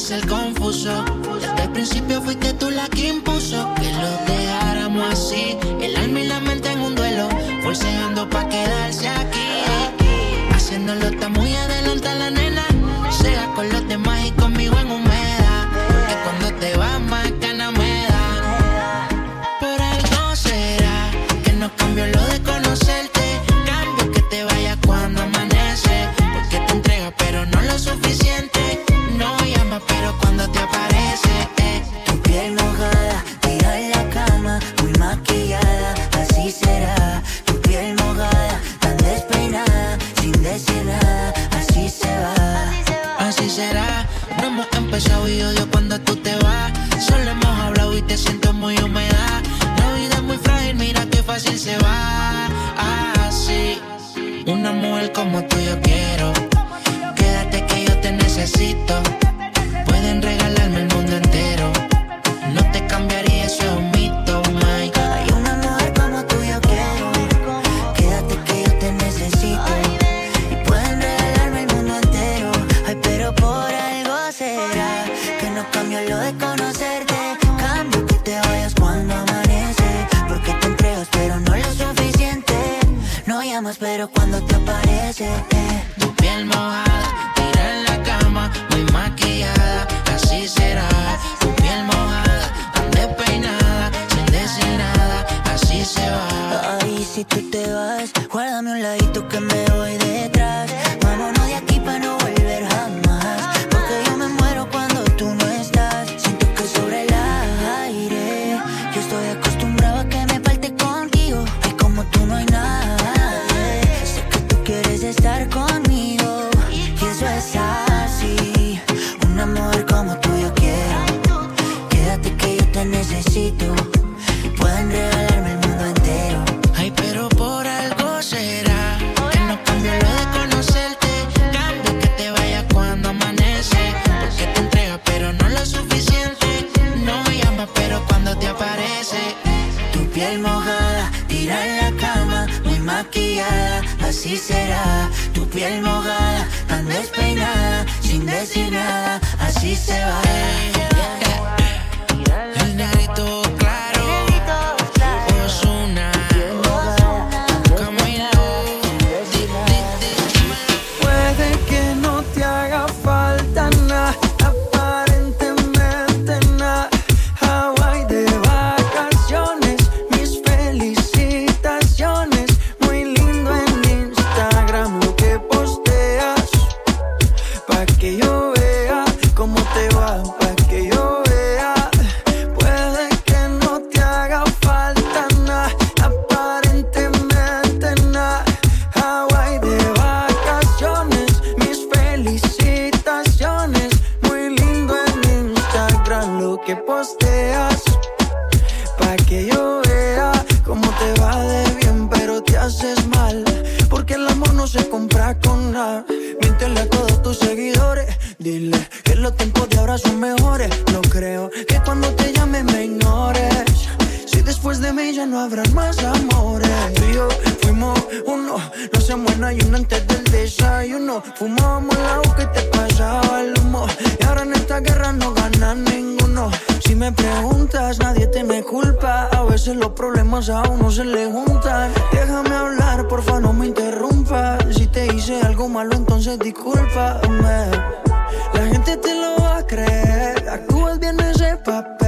ser confuso. Desde el principio fuiste tú la que impuso que lo dejáramos así. El alma y la mente en un duelo, forceando pa' quedarse aquí. Haciéndolo I am. entonces discúlpame. La gente te lo va a creer. Actúas bien ese papel.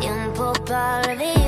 tiempo para olvidar.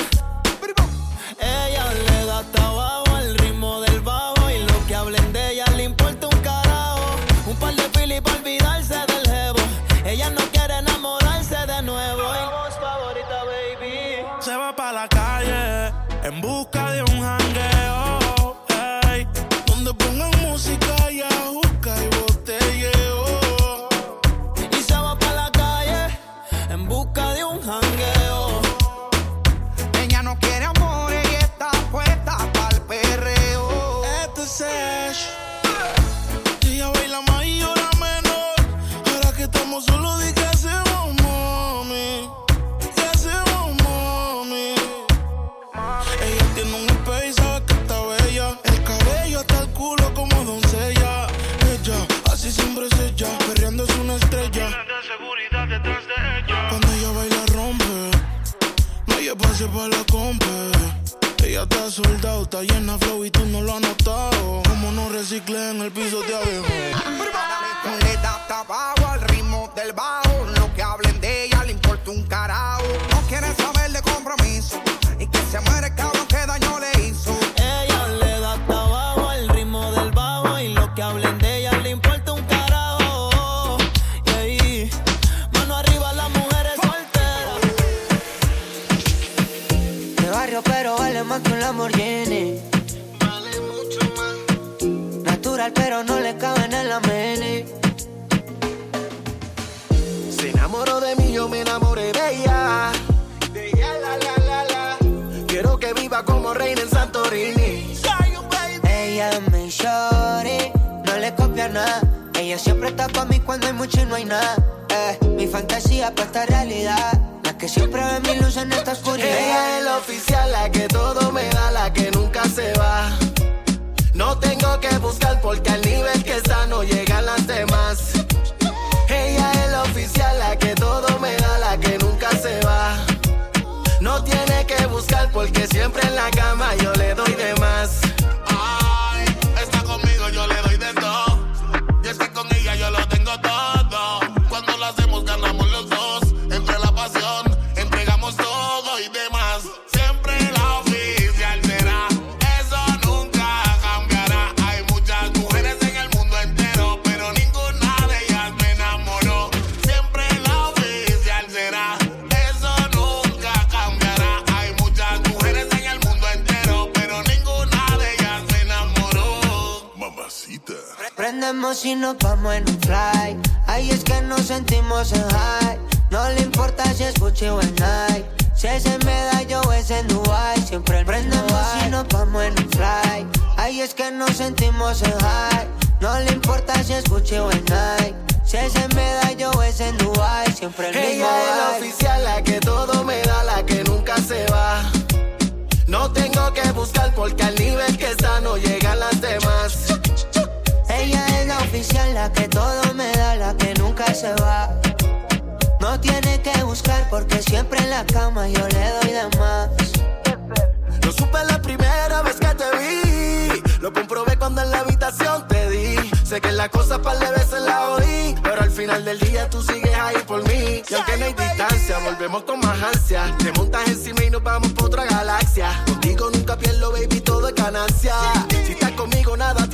pero no le caben en la mele. Se enamoró de mí, yo me enamoré de ella. De ella, la, la, la, la. Quiero que viva como reina en Santorini. Ella me llore, no le copia nada. Ella siempre está para mí cuando hay mucho y no hay nada. Eh, mi fantasía para esta realidad. La que siempre ve mi luz en esta oscuridad. Ella es la oficial, la que todo me da, la que nunca se va porque al Y nos vamos en un fly. Ahí es que nos sentimos en high. No le importa si es Gucci o en Nike. Si es en medallo o es en Dubai. Siempre prendemos y nos vamos en un fly. Ahí es que nos sentimos en high. No le importa si es Gucci o en Nike. Si es en medallo o es en Dubai. Siempre el mismo Ella es la oficial, la que todo me da, la que nunca se va. No tengo que buscar porque al nivel que está no llegan las demás. Oficial, la que todo me da, la que nunca se va. No tiene que buscar porque siempre en la cama yo le doy de más. Lo supe la primera vez que te vi. Lo comprobé cuando en la habitación te di. Sé que la cosa par de veces la oí. Pero al final del día tú sigues ahí por mí. Y aunque no hay distancia, volvemos con más ansia. Te montas encima y nos vamos por otra galaxia. Contigo nunca pierdo, baby, todo es ganancia. Si estás conmigo, nada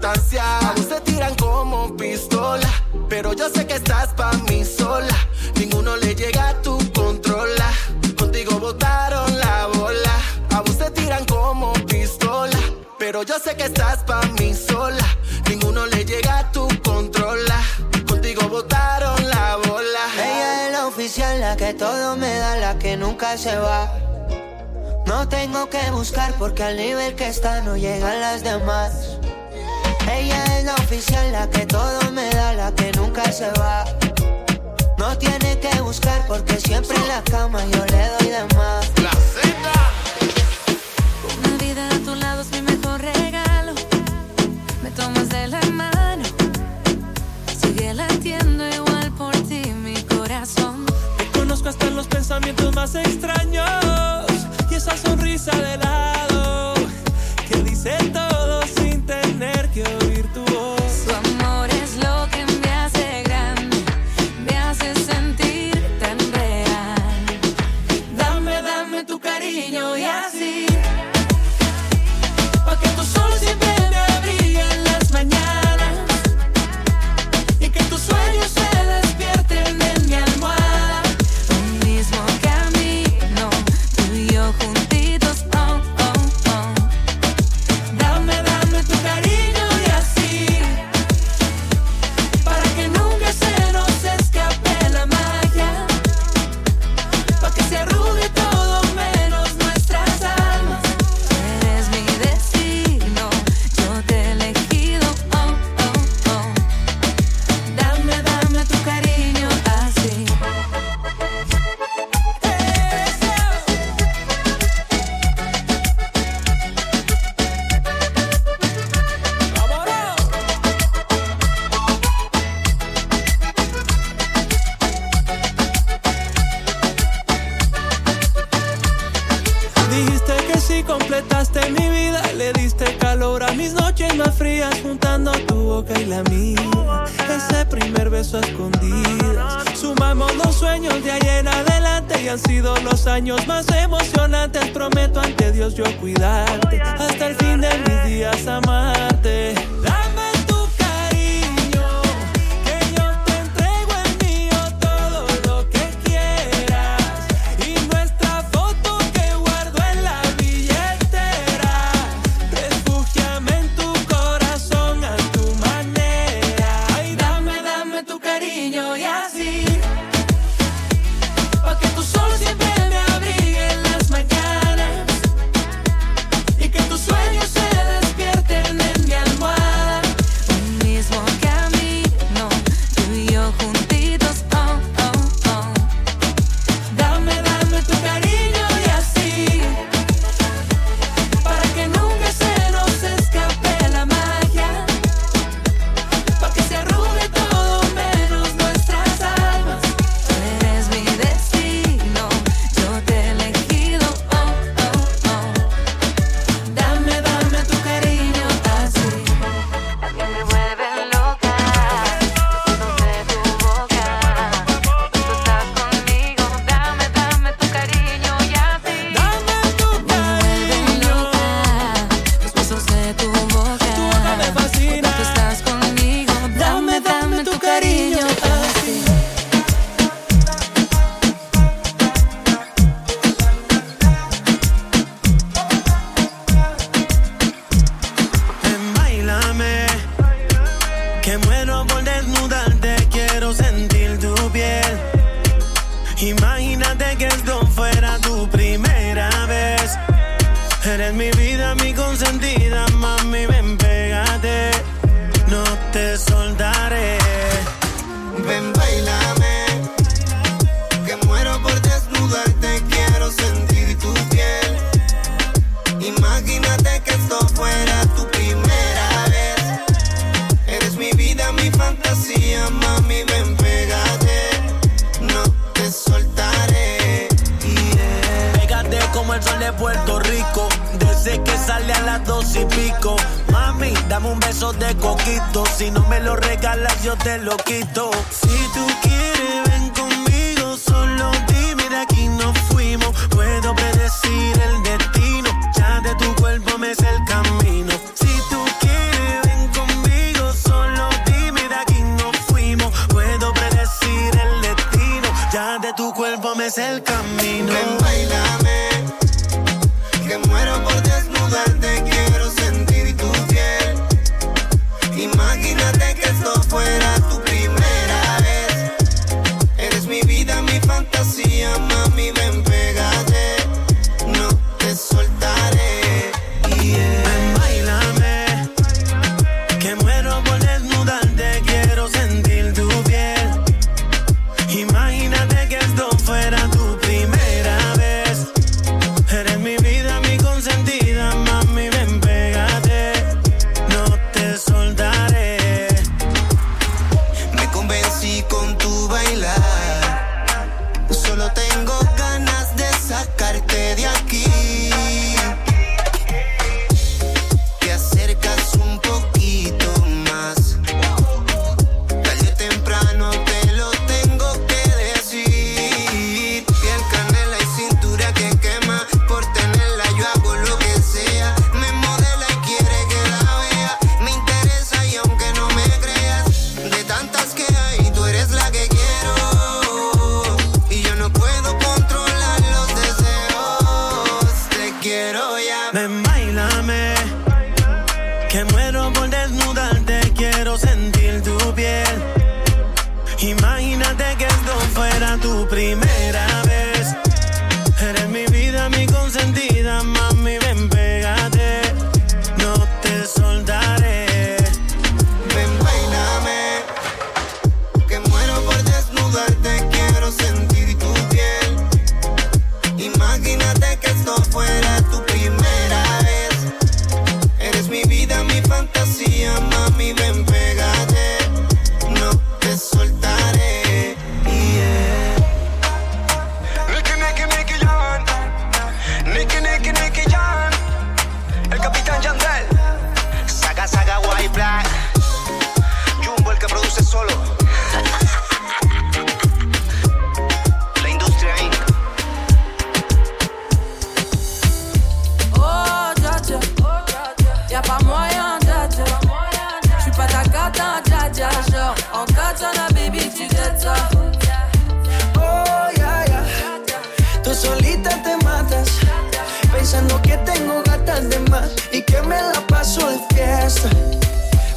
tiene importancia. A vos te tiran como pistola. Pero yo sé que estás pa' mí sola. Ninguno le llega a tu controla. Contigo botaron la bola. A vos te tiran como pistola. Pero yo sé que estás pa' mí sola. Ninguno le llega a tu controla. Contigo botaron la bola. Ella es la oficial, la que todo me da, la que nunca se va. No tengo que buscar porque al nivel que está no llegan las demás. Ella es la oficial, la que todo me da, la que nunca se va. No tiene que buscar porque siempre en la cama yo le doy de más. La. Una vida a tu lado es mi mejor regalo. Me tomas de la mano. Sigue latiendo igual por ti mi corazón. Te conozco hasta los pensamientos más extraños y esa sonrisa de lado años más emocionantes. Prometo ante Dios yo cuidarte. Si no me lo regalas, yo te lo quito. Si tú quieres yeah, genre. En katana, baby, tu gâtes ça. Oh, yeah, yeah. Tú solita te matas. Pensando que tengo gatas de más y que me la paso de fiesta.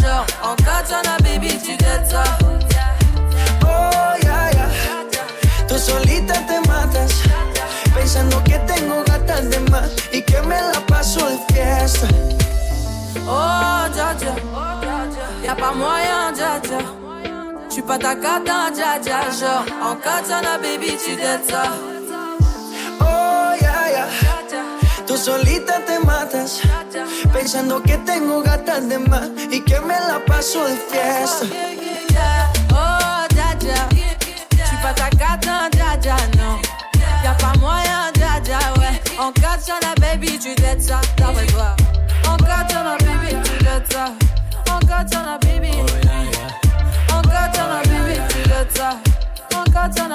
major. En katana, baby, tu gâtes ça. Oh, yeah, yeah. Tú solita te matas. Pensando que tengo gatas de más y que me la paso de fiesta. Oh, dja, dja. Y'a pas moyen, dja, dja. Tu pas ta cata, dja, dja. Genre, en katana, baby, tu gâtes ça. Oh, yeah, yeah. Tú solita te matas pensando que tengo gatas de más y que me la paso de fiesta. Oh, ya, ya. Ya, ya. Y'a ya, ya, baby, tu dettes ça, baby, tu dettes ça. Baby. Oh, baby, tu dettes ça.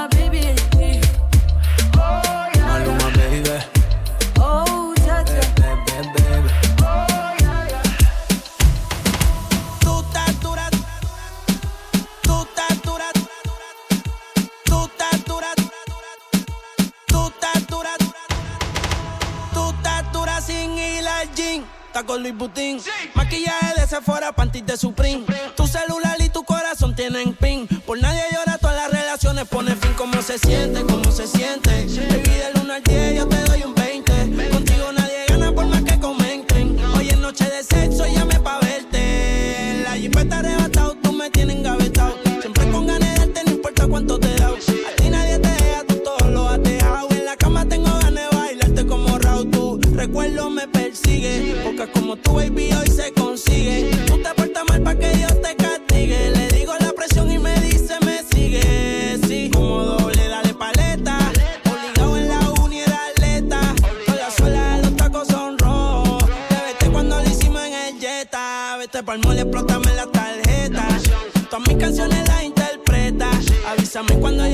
Baby. Maluma, baby. Con Luis Butín. Sí. Maquillaje de Sephora, panties de Supreme. Supreme. Tu celular y tu corazón tienen pin. Por nadie llora, todas las relaciones pone fin. ¿Cómo se siente? ¿Cómo se siente? Cuando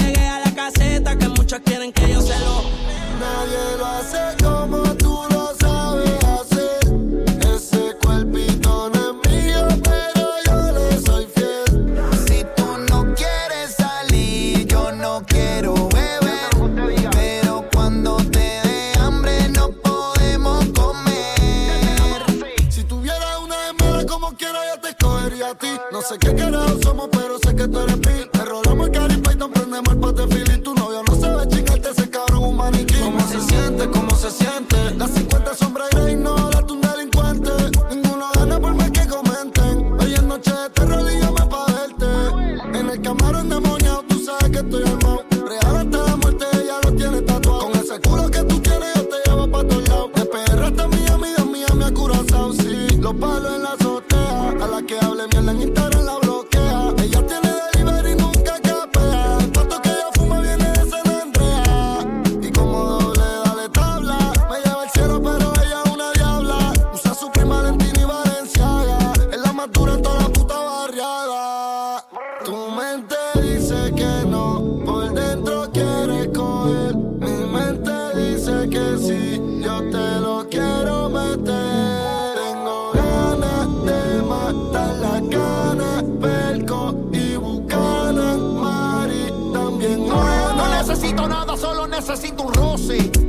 say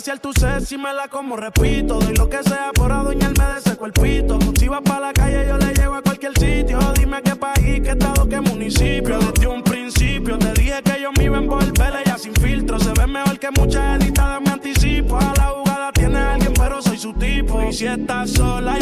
saciar tu sed si me la como, repito. Doy lo que sea por adueñarme de ese cuerpito. Si vas para la calle, yo le llego a cualquier sitio. Dime qué país, qué estado, qué municipio. Desde un principio te dije que yo me iba a envolver, ella sin filtro. Se ve mejor que muchas editadas, me anticipo. A la jugada tiene alguien, pero soy su tipo. Y si estás sola,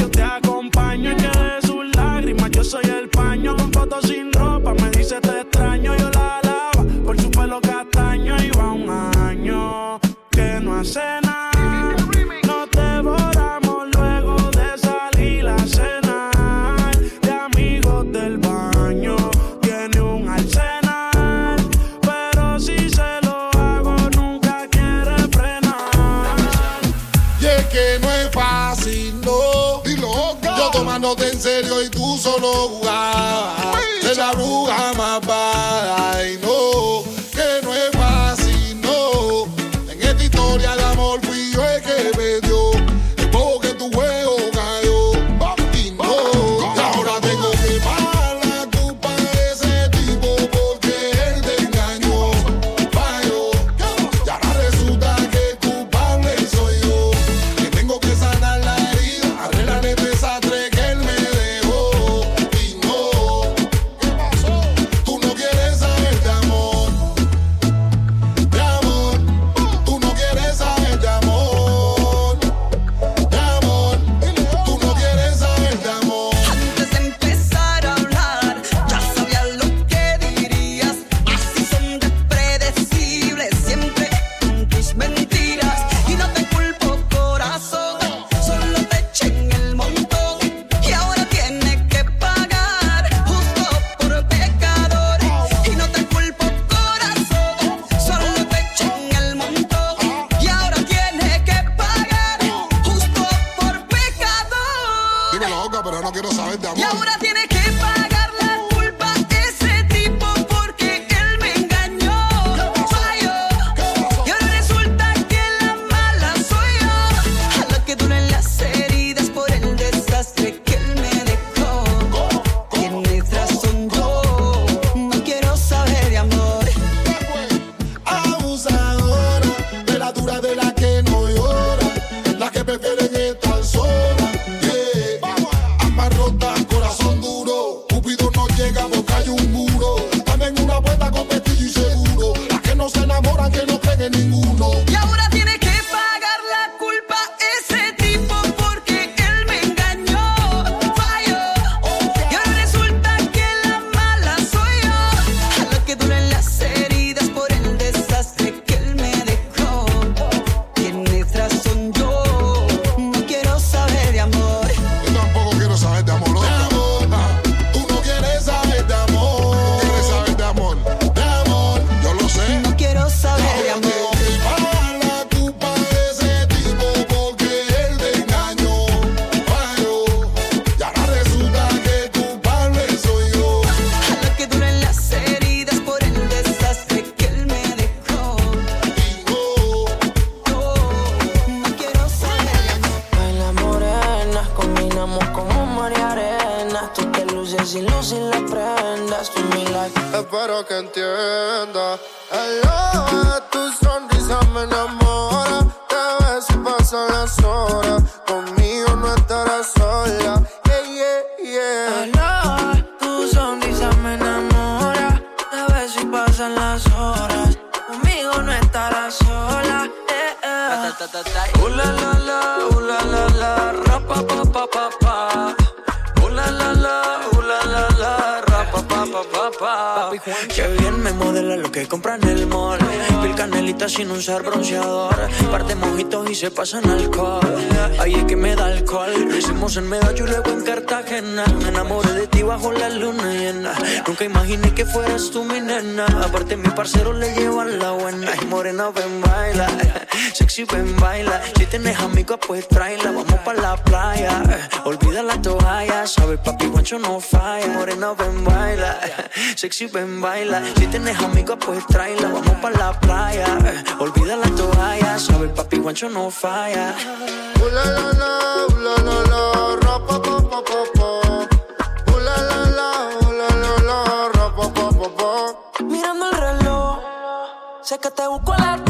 Empezamos en Medallo y luego en Cartagena. Me enamoré de ti bajo la luna llena. Nunca imaginé que fueras tú mi nena. Aparte, mi parcero le llevan la buena. Ay, morena, ven, baila. Sexy, ven, baila. Si tienes amigos pues tráela. Vamos pa' la playa. Olvida la toalla. Sabes, papi, guancho no falla. Morena, ven, baila. Sexy, ven, baila. Si tienes amigas, pues tráela. Vamos pa' la playa. Olvida la toalla. Sabes, papi, guancho no falla. Hola. Sé que te busco la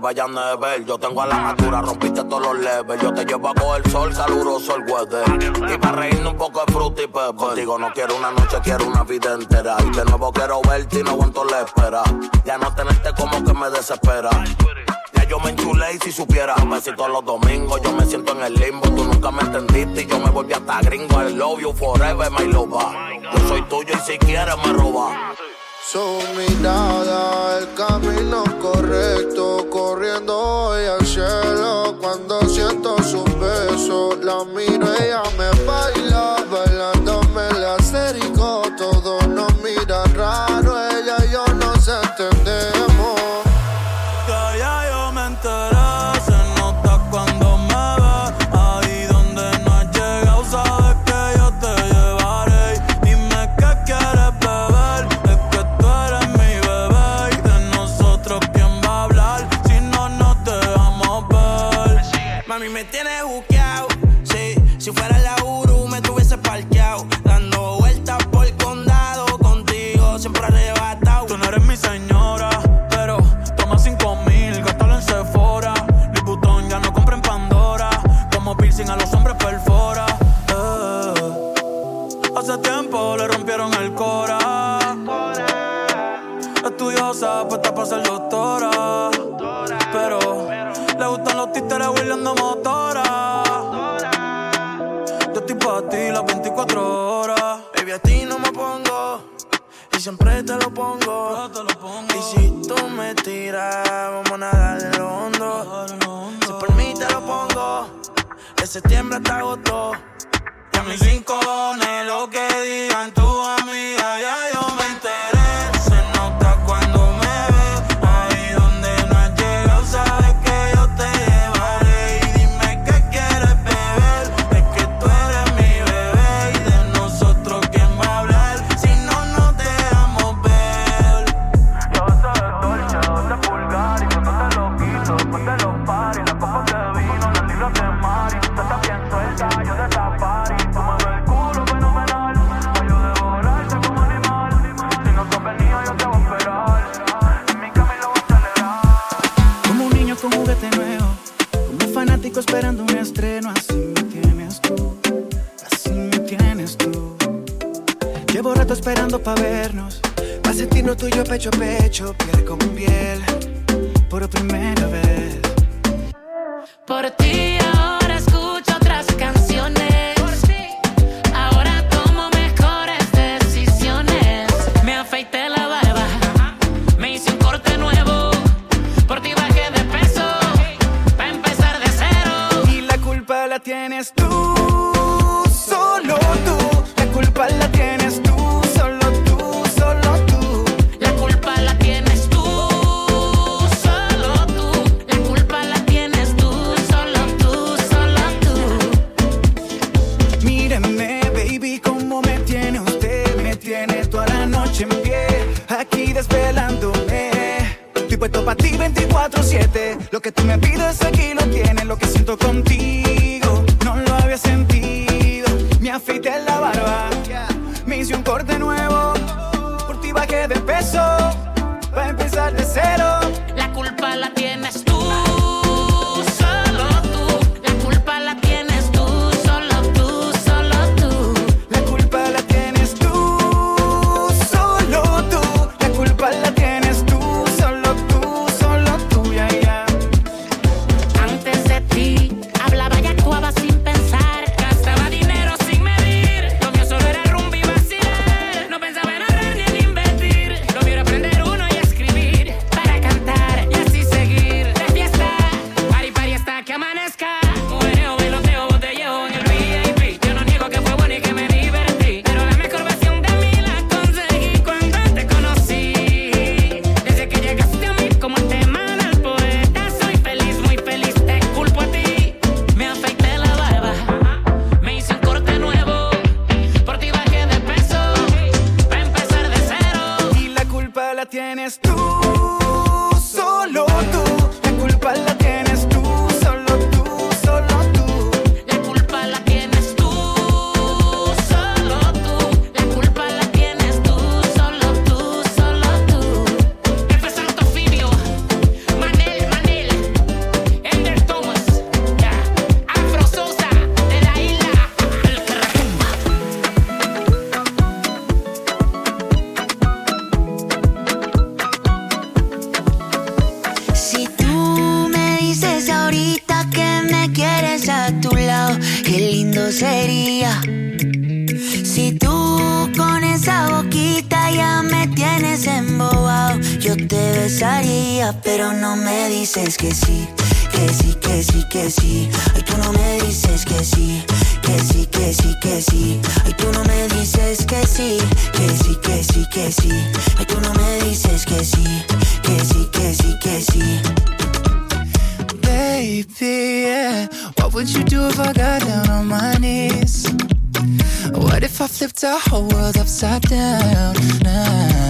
vayan a ver. Yo tengo a la natura, rompiste todos los levels. Yo te llevo a coger sol, saluroso el weather. Y para reírnos un poco de fruta y pepper. Contigo no quiero una noche, quiero una vida entera. Y de nuevo quiero verte y no aguanto la espera. Ya no tenerte como que me desespera Ya yo me enchulé y si supiera me siento los domingos, yo me siento en el limbo Tú nunca me entendiste y yo me volví hasta gringo I love you forever, my loba Yo soy tuyo y si quieres me roba Su mirada, el camino correcto cuando al cielo, cuando siento su beso la miro, ella me falla. rato esperando para vernos. Pa' sentirnos tuyo pecho a pecho, piel con piel, por primera vez. Por ti. te besaría, pero no me dices que sí, que sí, que sí, que sí. Ay, tú no me dices que sí, que sí, que sí, que sí. Ay, tú no me dices que sí, que sí, que sí, que sí. Ay, tú no me dices que sí, que sí, que sí, que sí. Baby, yeah. What would you do if I got down on my knees? What if I flipped our whole world upside down now?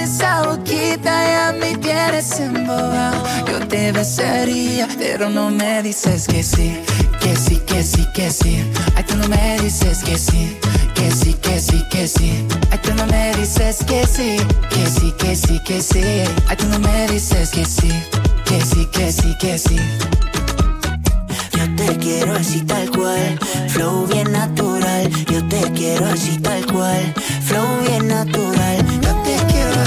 esa boquita ya me tienes embobado. Yo te besaría, pero no me dices que sí, que sí, que sí, que sí. Ay, tú no me dices que sí, que sí, que sí, que sí. Ay, tú no me dices que sí, que sí, que sí, que sí. Ay, tú no me dices que sí, que sí, que sí, que sí. Yo te quiero así tal cual, flow bien natural. Yo te quiero así tal cual, flow bien natural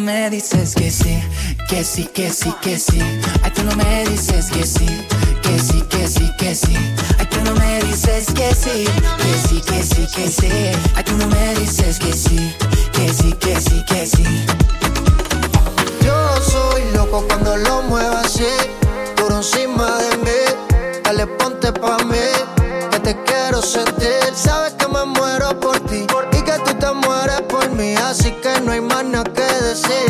me dices que sí, que sí, que sí, que sí. Ay, tú no me dices que sí, que sí, que sí, que sí. Ay, tú no me dices que sí, que sí, que sí, que sí. Ay, tú no me dices que sí, que sí, que sí, que sí. Yo soy loco cuando lo muevo así, por encima de mí. Dale, ponte que no hay más nada que decir.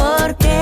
por